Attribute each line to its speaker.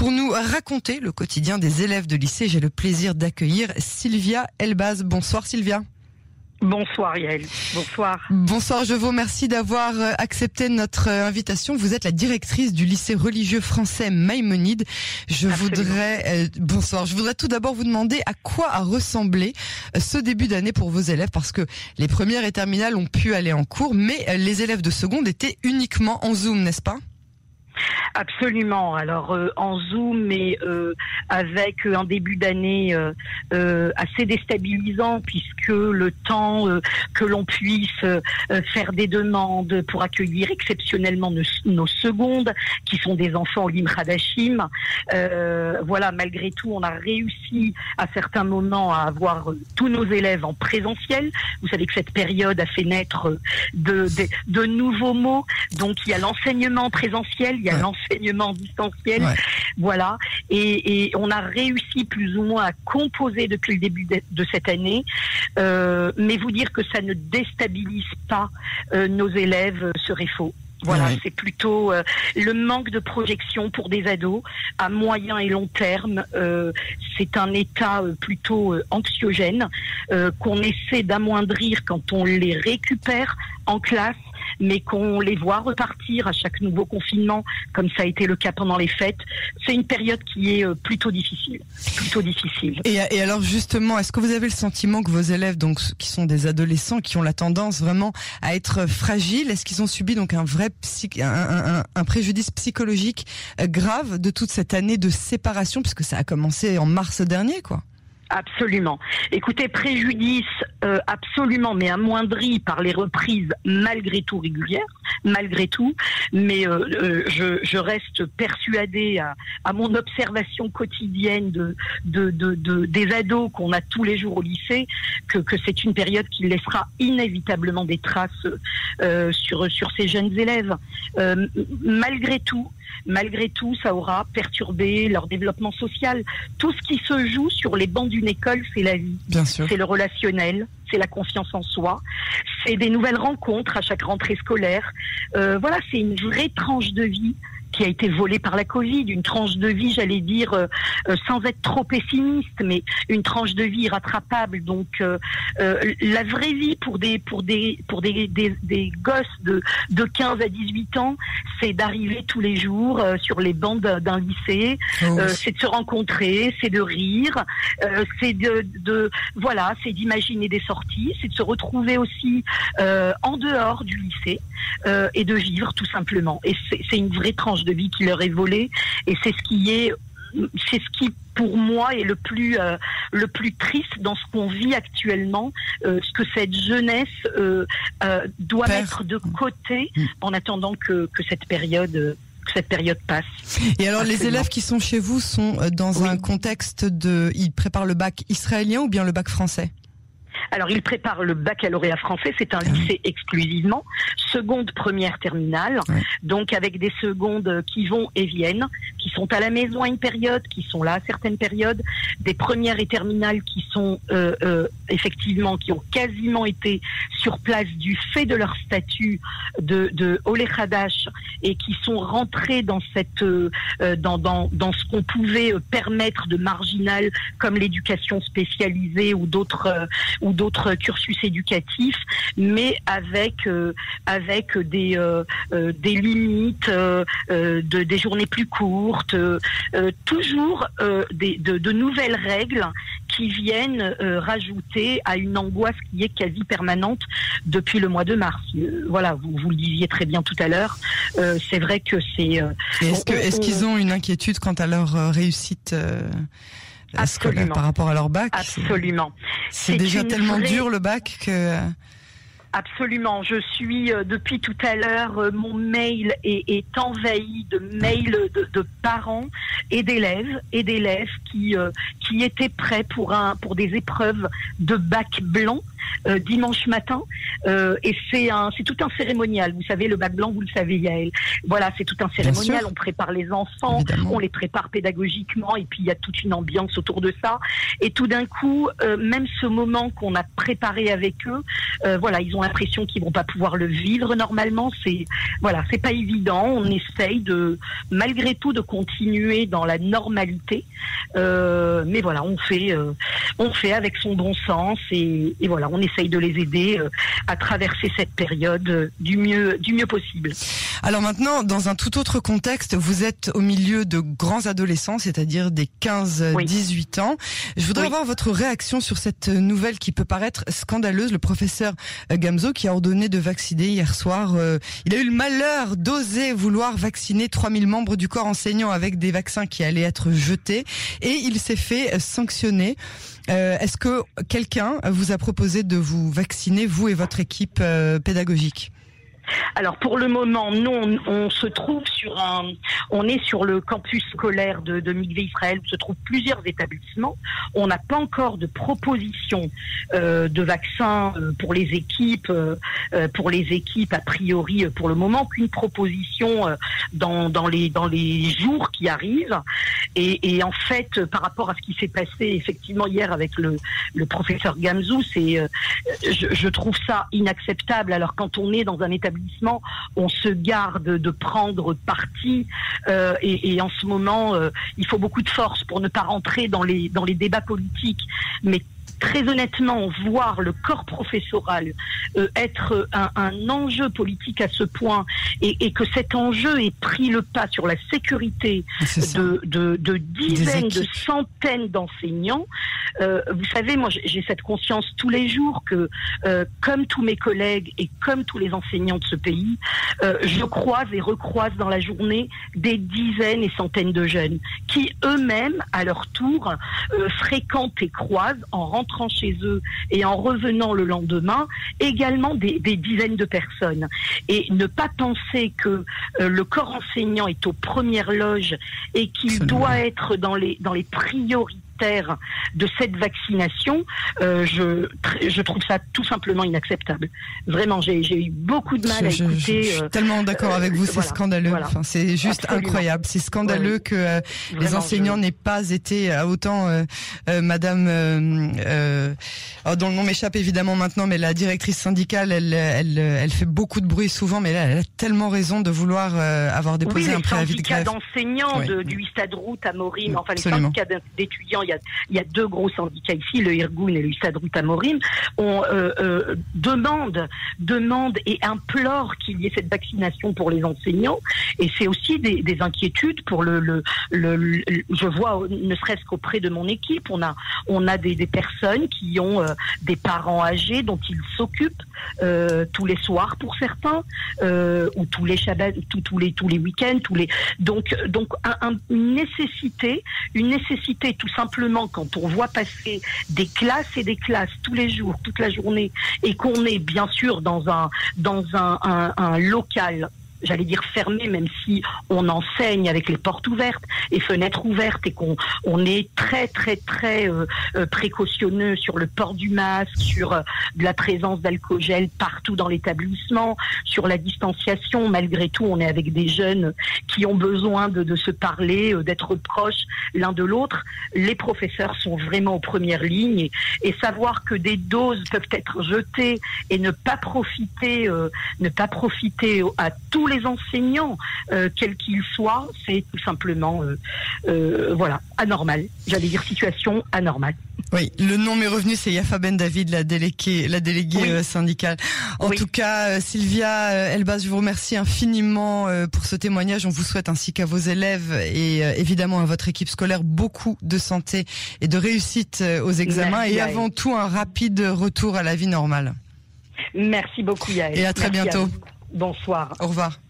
Speaker 1: pour nous raconter le quotidien des élèves de lycée. J'ai le plaisir d'accueillir Sylvia Elbaz. Bonsoir Sylvia.
Speaker 2: Bonsoir Yael. Bonsoir.
Speaker 1: Bonsoir, je vous remercie d'avoir euh, accepté notre euh, invitation. Vous êtes la directrice du lycée religieux français Maïmonide. Je voudrais euh, bonsoir, je voudrais tout d'abord vous demander à quoi a ressemblé ce début d'année pour vos élèves parce que les premières et terminales ont pu aller en cours mais les élèves de seconde étaient uniquement en Zoom, n'est-ce pas?
Speaker 2: Absolument. Alors euh, en Zoom, mais euh, avec un début d'année euh, assez déstabilisant, puisque le temps que l'on puisse faire des demandes pour accueillir exceptionnellement nos, secondes, qui sont des enfants au Limradachim, voilà, malgré tout, on a réussi à certains moments à avoir tous nos élèves en présentiel. Vous savez que cette période a fait naître de, de, de nouveaux mots. Donc il y a l'enseignement présentiel, il y a l'enseignement distanciel. Voilà. Et, on a réussi plus ou moins à composer depuis le début de, cette année. Euh, mais vous dire que ça ne déstabilise pas euh, nos élèves serait faux. Voilà, c'est plutôt euh, le manque de projection pour des ados à moyen et long terme. c'est un état plutôt anxiogène qu'on essaie d'amoindrir quand on les récupère en classe mais qu'on les voit repartir à chaque nouveau confinement, comme ça a été le cas pendant les fêtes. C'est une période qui est euh, plutôt difficile, plutôt difficile.
Speaker 1: Et, alors justement, est-ce que vous avez le sentiment que vos élèves, donc qui sont des adolescents, qui ont la tendance vraiment à être fragiles, est-ce qu'ils ont subi donc un vrai un, préjudice psychologique euh, grave de toute cette année de séparation, puisque ça a commencé en mars dernier, quoi?
Speaker 2: Absolument. Écoutez, préjudice euh, absolument, mais amoindri par les reprises malgré tout régulières, malgré tout. Mais euh, euh, je, reste persuadée à, mon observation quotidienne de des ados qu'on a tous les jours au lycée que, que c'est une période qui laissera inévitablement des traces sur sur ces jeunes élèves. malgré tout, malgré tout, ça aura perturbé leur développement social. Tout ce qui se joue sur les bancs d'une école, c'est la vie. C'est le relationnel, c'est la confiance en soi, c'est des nouvelles rencontres à chaque rentrée scolaire. Euh, voilà, c'est une vraie tranche de vie qui a été volée par la Covid, une tranche de vie, j'allais dire, euh, euh, sans être trop pessimiste, mais une tranche de vie rattrapable. Donc, euh, la vraie vie pour des pour des pour des des, des gosses de de 15 à 18 ans, c'est d'arriver tous les jours sur les bancs d'un lycée, oh c'est de se rencontrer, c'est de rire, c'est de, de voilà, c'est d'imaginer des sorties, c'est de se retrouver aussi en dehors du lycée et de vivre tout simplement. Et c'est une vraie tranche de vie qui leur est volée. Et c'est ce qui est c'est ce qui pour moi est le plus euh, le plus triste dans ce qu'on vit actuellement, euh, ce que cette jeunesse euh, doit mettre de côté mm. en attendant que, que cette période cette période passe.
Speaker 1: Et alors les élèves qui sont chez vous sont dans un contexte de ils préparent le bac israélien ou bien le bac français?
Speaker 2: Alors, il prépare le baccalauréat français, c'est un ah lycée exclusivement, seconde, première, terminale, donc avec des secondes qui vont et viennent, qui sont à la maison à une période, qui sont là à certaines périodes, des premières et terminales qui sont euh, euh, effectivement, qui ont quasiment été sur place du fait de leur statut de, de Olechadash et qui sont rentrés dans cette, euh, dans, dans, dans ce qu'on pouvait permettre de marginal comme l'éducation spécialisée ou d'autres ou d'autres cursus éducatifs, mais avec euh, avec des euh, euh, des limites, de, des journées plus courtes, toujours des, de, de, nouvelles règles qui viennent rajouter à une angoisse qui est quasi permanente depuis le mois de mars. voilà, vous, vous le disiez très bien tout à l'heure. c'est vrai que c'est.
Speaker 1: Est-ce qu'ils ont une inquiétude quant à leur réussite Absolument. par rapport à leur bac.
Speaker 2: Absolument.
Speaker 1: C'est déjà tellement dur le bac que.
Speaker 2: Absolument. Je suis euh, depuis tout à l'heure, euh, mon mail est, envahi de mails de, parents et d'élèves et d'élèves qui euh, qui étaient prêts pour un pour des épreuves de bac blanc dimanche matin. et c'est un, c'est tout un cérémonial. Vous savez, le bac blanc, vous le savez, Yael. Voilà, c'est tout un cérémonial. On prépare les enfants, on les prépare pédagogiquement, et puis il y a toute une ambiance autour de ça. Et tout d'un coup, même ce moment qu'on a préparé avec eux, voilà, ils ont l'impression qu'ils vont pas pouvoir le vivre normalement. C'est voilà, c'est pas évident. On essaye de, malgré tout, de continuer dans la normalité. Euh, mais voilà, on fait, euh, on fait avec son bon sens et, voilà, on essaye de les aider euh, à traverser cette période du mieux, du mieux possible.
Speaker 1: Alors maintenant, dans un tout autre contexte, vous êtes au milieu de grands adolescents, c'est-à-dire des 15-18 ans. Je voudrais avoir votre réaction sur cette nouvelle qui peut paraître scandaleuse. Le professeur Gamzo qui a ordonné de vacciner hier soir, il a eu le malheur d'oser vouloir vacciner 3000 membres du corps enseignant avec des vaccins qui allaient être jetés et il s'est fait sanctionner. Euh, Est-ce que quelqu'un vous a proposé de vous vacciner, vous et votre équipe euh, pédagogique?
Speaker 2: Alors pour le moment, non, on, se trouve sur un, on est sur le campus scolaire de, de Israël, où se trouvent plusieurs établissements. On n'a pas encore de proposition euh, de vaccins euh, pour les équipes, euh, pour les équipes a priori pour le moment qu'une proposition dans, dans les dans les jours qui arrivent. Et, et en fait, par rapport à ce qui s'est passé effectivement hier avec le, le professeur Gamzou, c'est, je, je trouve ça inacceptable. Alors quand on est dans un établissement on se garde de prendre parti euh, et, en ce moment, euh, il faut beaucoup de force pour ne pas rentrer dans les dans les débats politiques, mais très honnêtement, voir le corps professoral euh, être un, enjeu politique à ce point et, que cet enjeu ait pris le pas sur la sécurité de, dizaines, de centaines d'enseignants, euh, vous savez, moi j'ai cette conscience tous les jours que, euh, comme tous mes collègues et comme tous les enseignants de ce pays, je croise et recroise dans la journée des dizaines et centaines de jeunes qui eux-mêmes, à leur tour, fréquentent et croisent en rentrant chez eux et en revenant le lendemain, également des, dizaines de personnes. Et ne pas penser que euh, le corps enseignant est aux premières loges et qu'il doit être dans les, dans les priorités de cette vaccination, euh, je, je trouve ça tout simplement inacceptable. Vraiment, j'ai eu beaucoup de mal à écouter. Je,
Speaker 1: suis euh, tellement d'accord avec vous, c'est scandaleux. Enfin, c'est juste incroyable. C'est scandaleux que euh, les enseignants n'aient pas été à autant, Madame, oh, dont le nom m'échappe évidemment maintenant, mais la directrice syndicale, elle, elle, elle fait beaucoup de bruit souvent, mais là, elle a tellement raison de vouloir avoir déposé un préavis de grève.
Speaker 2: Les syndicats d'enseignants du Stade Route à Morim, enfin les syndicats d'étudiants, il y a deux gros syndicats ici, le Irgun et le Stade Tamorim, on euh, euh, demande, demande et implore qu'il y ait cette vaccination pour les enseignants. Et c'est aussi des, inquiétudes pour le, le, je vois, ne serait-ce qu'auprès de mon équipe, on a, on a des, personnes qui ont euh, des parents âgés dont ils s'occupent tous les soirs pour certains, ou tous les shabbats, tous, les tous les week-ends, tous les donc donc une nécessité, une nécessité tout simplement quand on voit passer des classes et des classes tous les jours, toute la journée, et qu'on est bien sûr dans un dans un, un local j'allais dire fermé, même si on enseigne avec les portes ouvertes et fenêtres ouvertes et qu'on on est très très très euh, euh, précautionneux sur le port du masque, sur euh, la présence d'alcool partout dans l'établissement, sur la distanciation. Malgré tout, on est avec des jeunes qui ont besoin de, de se parler, d'être proches l'un de l'autre. Les professeurs sont vraiment aux premières lignes et, et, savoir que des doses peuvent être jetées et ne pas profiter, ne pas profiter à tous les enseignants, euh, quels qu'ils soient, c'est tout simplement, euh, euh, voilà, anormal. J'allais dire situation anormale.
Speaker 1: Oui, le nom m'est revenu, c'est Yafa Ben David, la déléguée, la déléguée syndicale. En tout cas, Sylvia Elbas, je vous remercie infiniment pour ce témoignage. On vous souhaite ainsi qu'à vos élèves et évidemment à votre équipe scolaire beaucoup de santé et de réussite aux examens et avant tout un rapide retour à la vie normale.
Speaker 2: Merci beaucoup Yael.
Speaker 1: Et à très bientôt.
Speaker 2: Bonsoir.
Speaker 1: Au revoir.